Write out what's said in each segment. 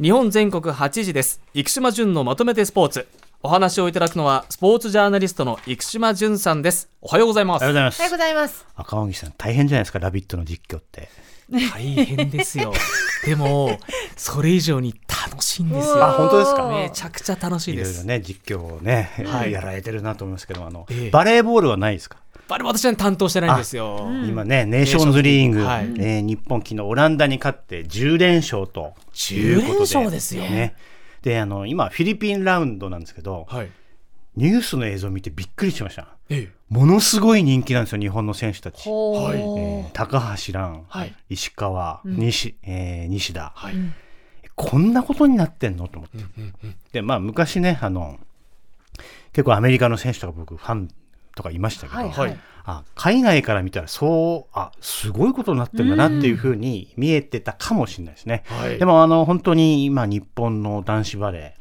日本全国8時です生島淳のまとめてスポーツお話をいただくのはスポーツジャーナリストの生島淳さんですおはようございますおはようございます。おはようございます。赤荻さん、大変じゃないですか、ラビットの実況って。大変ですよでもそれ以上に楽しいんですよあ、本当ですか？めちゃくちゃ楽しいですいろいろね、実況をね、はいやられてるなと思いますけど、あの、ええバレーボールはないですか？あれ私は担当してないんですよ。今ね、ネーションズリーグ、はい。えー日本昨日オランダに勝って10連勝と。いうことで。10連勝ですよね。で、あの、今、フィリピンラウンドなんですけど、はい。ニュースの映像を見てびっくりしました。えものすごい人気なんですよ、日本の選手たち。はい。えー高橋藍、はい。石川、西えー西田、はい。こんなことになってんのと思って。で、まあ、昔ね、あの、結構アメリカの選手とか僕、ファンとかいましたけど、はいはいあ海外から見たら、そう、あ、すごいことになってんだなっていうふうに見えてたかもしれないですね。はいでも、あの、本当に今、日本の男子バレ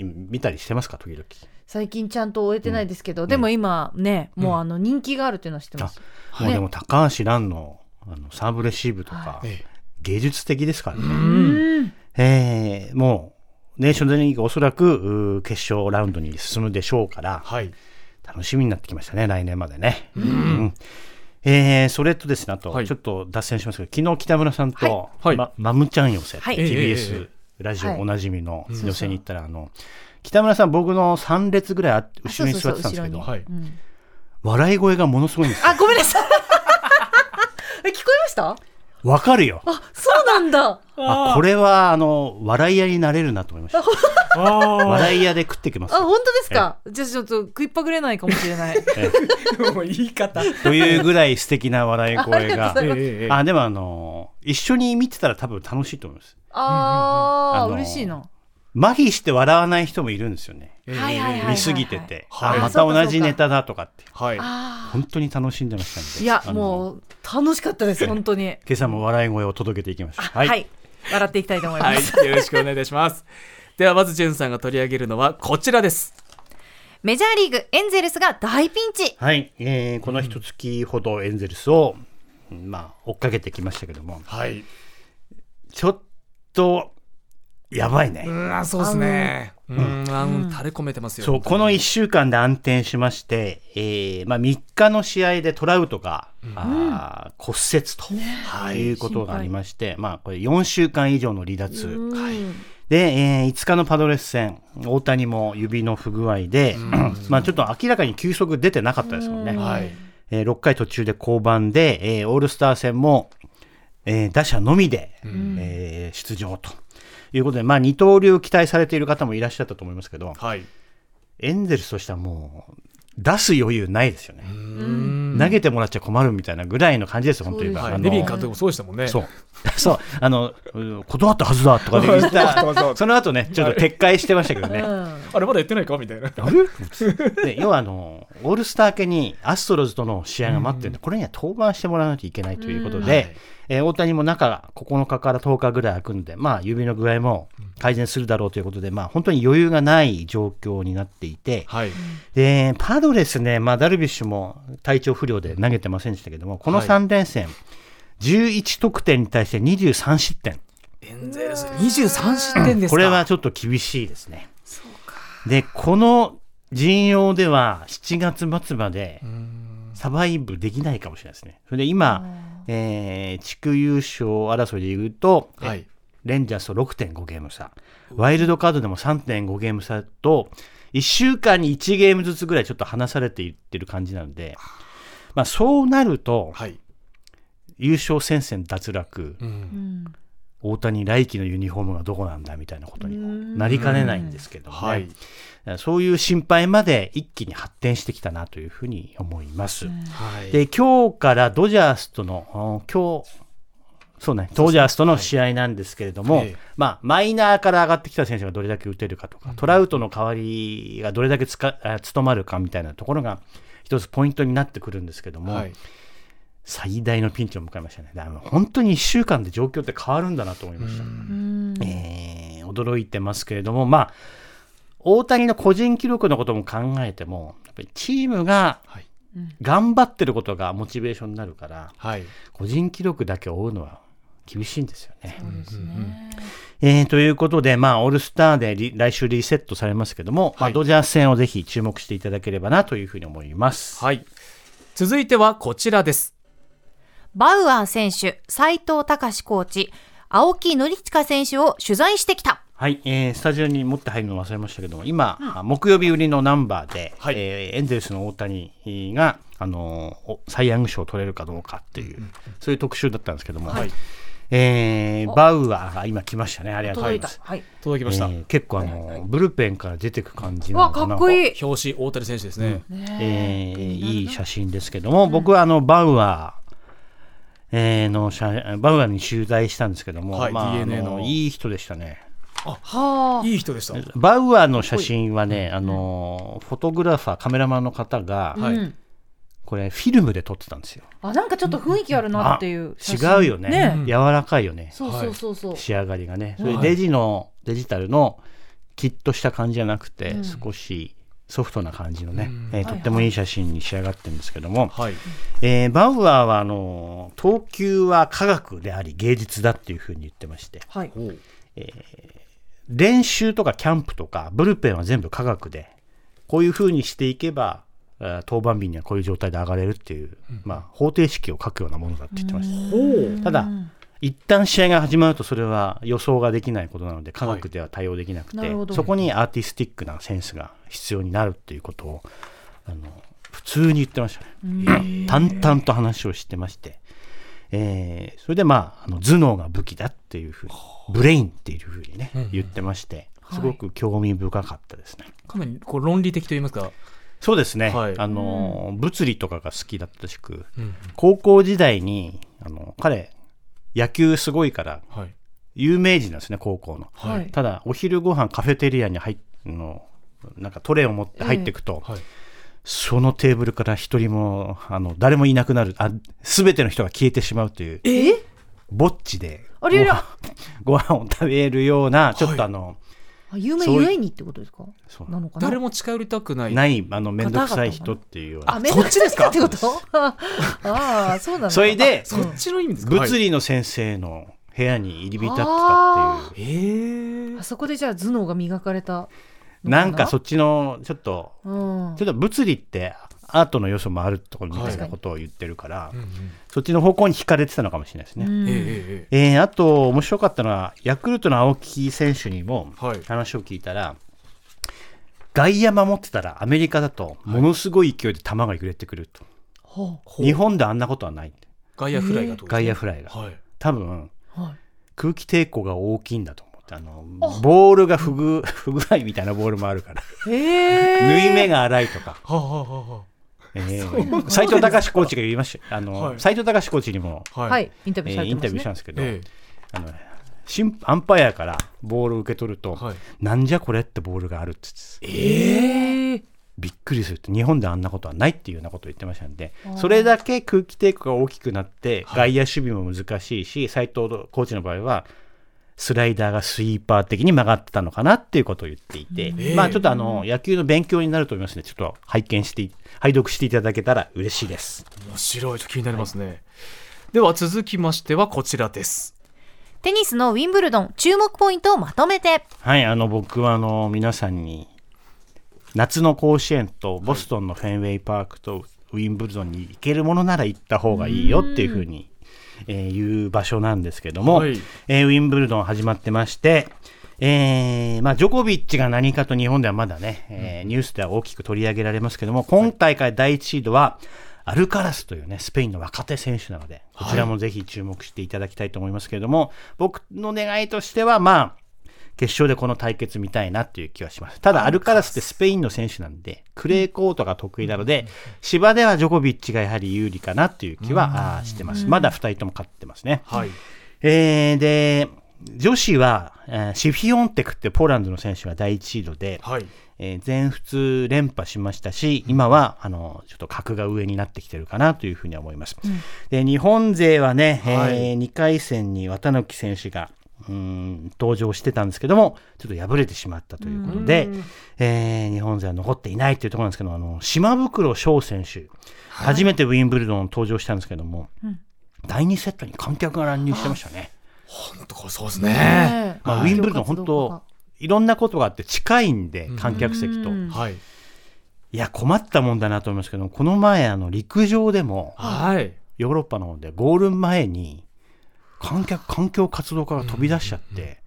ー、見たりしてますか、時々？最近ちゃんと終えてないですけど、でも今ね、もうあの人気があるっていうのは知ってます。もうでも、高橋藍のあのサーブレシーブとか、え芸術的ですからね。うん。えーもう、ネーションズリーグおそらく決勝ラウンドに進むでしょうから、はい楽しみになってきましたね、来年までね。うん。えーそれとですね、あと、はい。ちょっと脱線しますけど、昨日北村さんと、はい。まマムちゃん寄せ、はい。TBS、えラジオはい。おなじみの寄せに行ったら、あの、北村さん、僕の3列ぐらいあ後ろに座ってたんですけど、そうそうそうはい。うん。笑い声がものすごいんですよ。あ、。ごめんなさい。え、聞こえました？わかるよ。あ、そうなんだ。あこれは、あの、笑い屋になれるなと思いました。笑い屋で食ってきますあ、よ。本当ですか？じゃあちょっと食いっぱぐれないかもしれない。もう言い方というぐらい素敵な笑い声が。あ、でもあの、一緒に見てたら多分楽しいと思います。あー、あの嬉しいな。麻痺して笑わない人もいるんですよね。ええはいはいはい見すぎてて。はいあまた同じネタだとかって。はいあ本当に楽しんでましたいや、もう楽しかったです、本当に。今朝も笑い声を届けていきましょう。はい。笑っていきたいと思います。はいよろしくお願いいたしますではまずじゅんさんが取り上げるのはこちらですメジャーリーグ、エンゼルスが大ピンチ。はい、えーこの一月ほどエンゼルスを、まあ、追っかけてきましたけども、はいちょっと、やばいね。うんあそうですねうん。あの垂れ込めてますよそう、この1週間で暗転しまして、えーまあ、3日の試合でトラウトが、あー骨折とい。うことがありまして、まあ、これ4週間以上の離脱。で、えー5日のパドレス戦、大谷も指の不具合で、まあちょっと明らかに休息出てなかったですもんね。はい。えー6回途中で降板で、えーオールスター戦も、えー打者のみで、えー出場ということで、まあ、二刀流期待されている方もいらっしゃったと思いますけど、はいエンゼルスとしてはもう、出す余裕ないですよね。投げてもらっちゃ困るみたいなぐらいの感じですよ、本当に。ネビン監督もそうでしたもんね。そう。そう。あの、うん断ったはずだとかで言った、その後ね、ちょっと撤回してましたけどね。あれまだ言ってないかみたいな。で要はあのオールスター明けにアストロズとの試合が待ってるん。で、これには登板してもらわないといけないということで、えー大谷も中9日から10日ぐらい空くんで、まあ、指の具合も改善するだろうということで、まあ、本当に余裕がない状況になっていて、はい。でパドレスね、まあ、ダルビッシュも体調不良で投げてませんでしたけども、この3連戦、11得点に対して23失点。エンゼルス23失点ですか。これはちょっと厳しいですね。で、この陣容では7月末までサバイブできないかもしれないですね。それで今、えー地区優勝争いでいうと、はい。レンジャースと6.5ゲーム差、ワイルドカードでも3.5ゲーム差と、1週間に1ゲームずつぐらいちょっと離されていってる感じなので、まあ、そうなると、はい。優勝戦線脱落、うん。大谷来季のユニフォームがどこなんだみたいなことにもなりかねないんですけどもね、はい。そういう心配まで一気に発展してきたなというふうに思います。はい。で今日からドジャースとのあ今日そうね、ドジャースとの試合なんですけれども、はい。ええまあ、マイナーから上がってきた選手がどれだけ打てるかとか、トラウトの代わりがどれだけつかあ務まるかみたいなところが一つポイントになってくるんですけども、はい。最大のピンチを迎えましたね。だから本当に1週間で状況って変わるんだなと思いました。えー驚いてますけれども、まあ、大谷の個人記録のことも考えても、やっぱりチームがはい。頑張ってることがモチベーションになるから、はい。個人記録だけ追うのは厳しいんですよね。えーということで、まあ、オールスターでリ来週リセットされますけども、まあ、はいドジャース戦をぜひ注目していただければなというふうに思います。はい。続いてはこちらです。バウアー選手、斉藤隆コーチ、青木宣親選手を取材してきた。はい、えースタジオに持って入るの忘れましたけども、今、あ木曜日売りのナンバーで、はい。えーエンゼルスの大谷が、あのーおサイ・ヤング賞を取れるかどうかっていう、そういう特集だったんですけども、はいえーバウアーが今来ましたね、ありがとうござ届います。はい。届きました、えー結構あの、ブルペンから出てく感じのかっこいい。表紙大谷選手ですね、えーいい写真ですけども、僕はあのバウアー、えーの写バウアーに取材したんですけども、はいまあ、あ DNA の。いい人でしたね。はあ。いい人でした。バウアーの写真はね、あのフォトグラファー、カメラマンの方が、はいうんこれ、フィルムで撮ってたんですよ。あ、なんかちょっと雰囲気あるなっていう。写真。違うよね。ね。柔らかいよね、そうそうそうそう。仕上がりがね。それはいデジの、デジタルのキッとした感じじゃなくて、少しソフトな感じのね、えーとってもいい写真に仕上がってるんですけども、はい。えーバウアーはあの投球は科学であり芸術だっていうふうに言ってまして。はい。練習とかキャンプとかブルペンは全部科学でこういうふうにしていけばあー登板日にはこういう状態で上がれるっていう、まあ、方程式を書くようなものだって言ってました。ただ一旦試合が始まるとそれは予想ができないことなので科学では対応できなくて、なるほど。そこにアーティスティックなセンスが必要になるっていうことをあの普通に言ってましたね。淡々と話をしてまして、えーそれでまああの頭脳が武器だっていうふうにブレインっていうふうにね、言ってまして。すごく興味深かったですね。かなりこう論理的と言いますか、そうですね、はい。あの物理とかが好きだったらしく、うん高校時代にあの彼野球すごいからはい。有名人なんですね高校の、はい。ただお昼ご飯カフェテリアに入っのなんかトレイを持って入っていくと、はい。そのテーブルから一人もあの誰もいなくなるあ全ての人が消えてしまうというえ？ぼっちでご飯を食べるようなちょっとあの、あ有名ゆえにってことですか？そう。なのかな？誰も近寄りたくない。ないあの面倒くさい人っていうような。あ、めんどくさいってこと？ああ、そうなのそれでそっちの意味ですか？物理の先生の部屋に入り浸ってたってい。うええあそこでじゃあ頭脳が磨かれたのなんかそっちのちょっとうん。ちょっと物理ってアートの要素もあるところみたいなことを言ってるから、そっちの方向に惹かれてたのかもしれないですね。うんえええええーあと面白かったのはヤクルトの青木選手にもはい。話を聞いたら、外野守ってたらアメリカだとものすごい勢いで球が揺れてくると、ほ日本であんなことはない。外野フライが外ですね野フライが、はい。多分うはい。空気抵抗が大きいんだと思ってあのボールが不具不具合みたいなボールもあるから。へえ 縫い目が荒いとか。はあはあはえー 斉藤隆コーチが言いました。あの、はい。斉藤隆コーチにも、インタビューされてますえーインタビューしたんねですけど、えあの審アンパイアからボールを受け取ると、はい。なんじゃこれってボールがあるって言ってええびっくりするって日本であんなことはないっていうようなことを言ってましたんでそれだけ空気抵抗が大きくなって外野守備も難しいし斉藤コーチの場合はスライダーがスイーパー的に曲がってたのかなっていうことを言っていて、えまあちょっとあの野球の勉強になると思いますのでちょっと拝見して拝読していただけたら嬉しいです。面白いと気になりますね、では続きましてはこちらです。テニスのウィンブルドン注目ポイントをまとめて。はい、あの僕はあの皆さんに夏の甲子園とボストンのフェンウェイパークとウィンブルドンに行けるものなら行った方がいいよっていうふうに、えーいう場所なんですけども、はい。えーウィンブルドン始まってまして、えーまあ、ジョコビッチが何かと日本ではまだね、えーニュースでは大きく取り上げられますけども今大会第一シードはアルカラスというね、スペインの若手選手なので、こちらもぜひ注目していただきたいと思いますけれども、僕の願いとしては、まあ、決勝でこの対決見たいなっていう気はします。ただ、アルカラスってスペインの選手なんで、クレーコートが得意なので、芝ではジョコビッチがやはり有利かなっていう気はしてます。まだ2人とも勝ってますね。はい。えーで、女子は、えーシフィオンテクってポーランドの選手は第1シードで、はい。えー全仏連覇しましたし、今はあのちょっと格が上になってきてるかなというふうには思います。で日本勢はね、えはい2回戦に綿貫選手がうーん登場してたんですけども、ちょっと敗れてしまったということで、えー日本勢は残っていないというところなんですけど、あの島袋翔選手、初めてウィンブルドン登場したんですけども、第2セットに観客が乱入してましたね。本当これそうですね。ねまあ、ウィンブルドン本当いろんなことがあって近いんで、観客席と。うんはい。いや、困ったもんだなと思いますけど、この前、あの、陸上でも、はい。ヨーロッパの方でゴール前に、観客、環境活動家が飛び出しちゃって、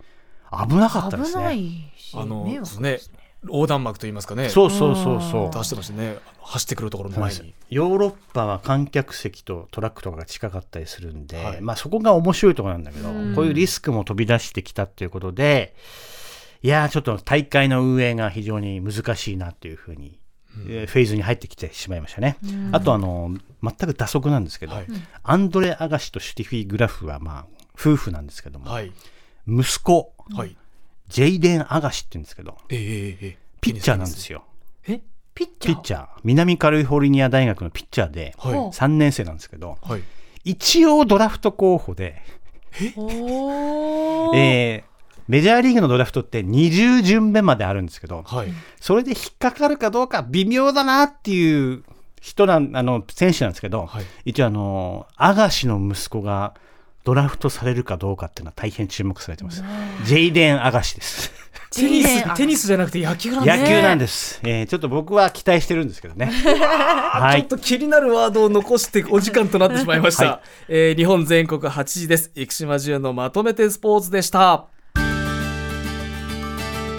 危なかったですね。危ないし、あの迷惑ね、横断幕と言いますかね。そうそうそうそう。出してましたね。走ってくるところの前に。ヨーロッパは観客席とトラックとかが近かったりするんで、はいまあそこが面白いところなんだけど、うんこういうリスクも飛び出してきたっていうことで、いやーちょっと大会の運営が非常に難しいなっていうふうに、えーフェーズに入ってきてしまいましたね。あとあの、全く打足なんですけど、はいアンドレ・アガシとシュティフィ・グラフはまあ夫婦なんですけども、はい。息子、はい。ジェイデン・アガシって言うんですけど、ええええピッチャーなんですよ。え？ピッチャー？ピッチャー。南カリフォルニア大学のピッチャーで、はい。ほう3年生なんですけど、はい。一応ドラフト候補で、えーメジャーリーグのドラフトって20巡目まであるんですけど、はい。それで引っかかるかどうか微妙だなっていう人なん、あの、選手なんですけど、はい一応あの、アガシの息子がドラフトされるかどうかっていうのは大変注目されてます。ジェイデン・アガシです。テニス、テニスじゃなくて野球なんです野球なんです。えーちょっと僕は期待してるんですけどね。はいちょっ。と気になるワードを残してお時間となってしまいました。はえー日本全国8時です。生島淳のまとめてスポーツでした。